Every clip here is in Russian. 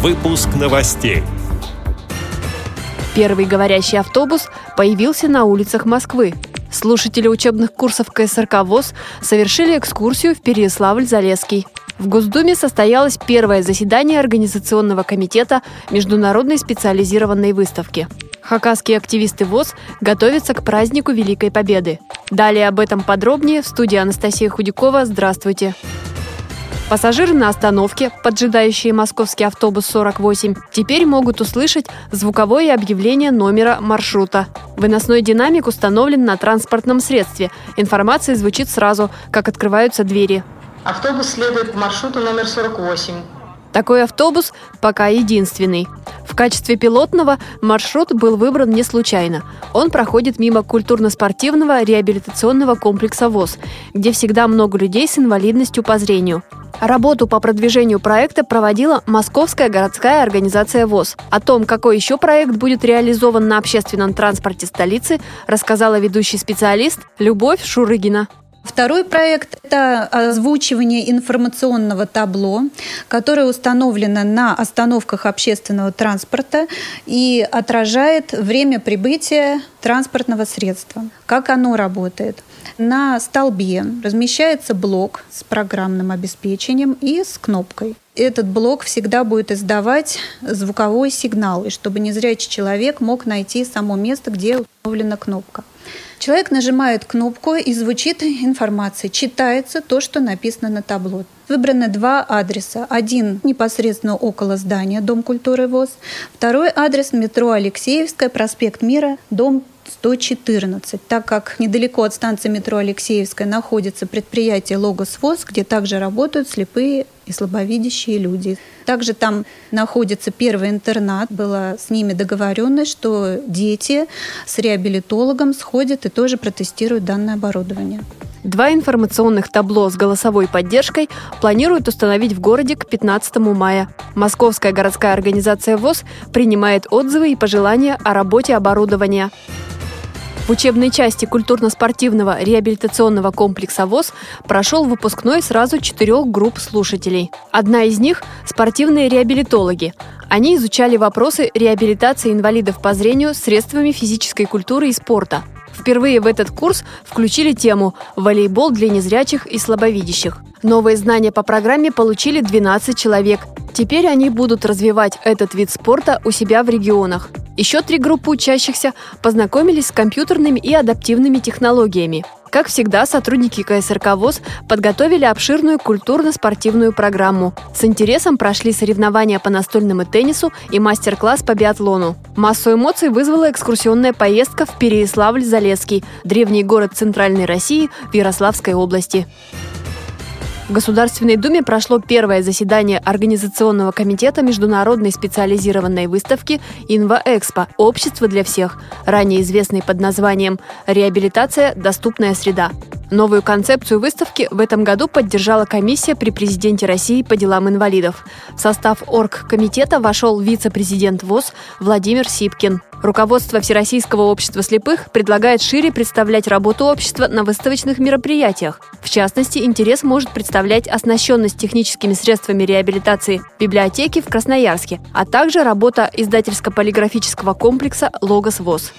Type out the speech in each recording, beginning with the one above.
Выпуск новостей. Первый говорящий автобус появился на улицах Москвы. Слушатели учебных курсов КСРК ВОЗ совершили экскурсию в Переяславль-Залесский. В Госдуме состоялось первое заседание Организационного комитета Международной специализированной выставки. Хакасские активисты ВОЗ готовятся к празднику Великой Победы. Далее об этом подробнее в студии Анастасия Худякова. Здравствуйте! Пассажиры на остановке, поджидающие московский автобус 48, теперь могут услышать звуковое объявление номера маршрута. Выносной динамик установлен на транспортном средстве. Информация звучит сразу, как открываются двери. Автобус следует по маршруту номер 48. Такой автобус пока единственный. В качестве пилотного маршрут был выбран не случайно. Он проходит мимо культурно-спортивного реабилитационного комплекса ВОЗ, где всегда много людей с инвалидностью по зрению. Работу по продвижению проекта проводила Московская городская организация ВОЗ. О том, какой еще проект будет реализован на общественном транспорте столицы, рассказала ведущий специалист Любовь Шурыгина. Второй проект – это озвучивание информационного табло, которое установлено на остановках общественного транспорта и отражает время прибытия транспортного средства. Как оно работает? На столбе размещается блок с программным обеспечением и с кнопкой. Этот блок всегда будет издавать звуковой сигнал, и чтобы незрячий человек мог найти само место, где установлена кнопка. Человек нажимает кнопку и звучит информация, читается то, что написано на табло. Выбраны два адреса. Один непосредственно около здания Дом культуры ВОЗ. Второй адрес метро Алексеевская, проспект Мира, дом 114, так как недалеко от станции метро Алексеевская находится предприятие «Логос ВОЗ», где также работают слепые и слабовидящие люди. Также там находится первый интернат. Была с ними договоренность, что дети с реабилитологом сходят и тоже протестируют данное оборудование. Два информационных табло с голосовой поддержкой планируют установить в городе к 15 мая. Московская городская организация ВОЗ принимает отзывы и пожелания о работе оборудования. В учебной части культурно-спортивного реабилитационного комплекса ВОЗ прошел выпускной сразу четырех групп слушателей. Одна из них – спортивные реабилитологи. Они изучали вопросы реабилитации инвалидов по зрению средствами физической культуры и спорта. Впервые в этот курс включили тему «Волейбол для незрячих и слабовидящих». Новые знания по программе получили 12 человек. Теперь они будут развивать этот вид спорта у себя в регионах. Еще три группы учащихся познакомились с компьютерными и адаптивными технологиями. Как всегда, сотрудники КСРК ВОЗ подготовили обширную культурно-спортивную программу. С интересом прошли соревнования по настольному теннису и мастер-класс по биатлону. Массу эмоций вызвала экскурсионная поездка в Переяславль-Залесский, древний город Центральной России в Ярославской области. В Государственной Думе прошло первое заседание Организационного комитета международной специализированной выставки «Инва-Экспо. Общество для всех», ранее известной под названием «Реабилитация. Доступная среда». Новую концепцию выставки в этом году поддержала комиссия при президенте России по делам инвалидов. В состав оргкомитета вошел вице-президент ВОЗ Владимир Сипкин. Руководство Всероссийского общества слепых предлагает шире представлять работу общества на выставочных мероприятиях. В частности, интерес может представлять оснащенность техническими средствами реабилитации библиотеки в Красноярске, а также работа издательско-полиграфического комплекса «Логос ВОЗ».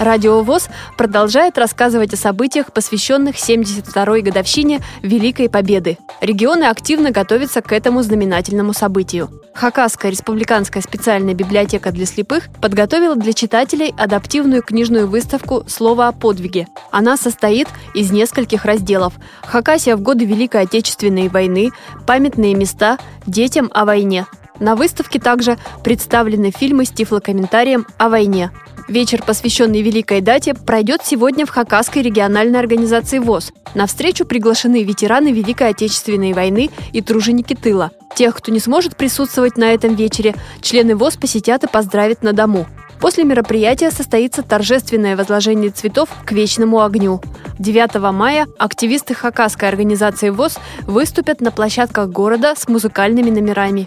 Радио ВОЗ продолжает рассказывать о событиях, посвященных 72-й годовщине Великой Победы. Регионы активно готовятся к этому знаменательному событию. Хакасская республиканская специальная библиотека для слепых подготовила для читателей адаптивную книжную выставку «Слово о подвиге». Она состоит из нескольких разделов. Хакасия в годы Великой Отечественной войны, памятные места, детям о войне. На выставке также представлены фильмы с тифлокомментарием о войне. Вечер, посвященный великой дате, пройдет сегодня в Хакасской региональной организации ВОЗ. На встречу приглашены ветераны Великой Отечественной войны и труженики тыла. Тех, кто не сможет присутствовать на этом вечере, члены ВОЗ посетят и поздравят на дому. После мероприятия состоится торжественное возложение цветов к вечному огню. 9 мая активисты Хакасской организации ВОЗ выступят на площадках города с музыкальными номерами.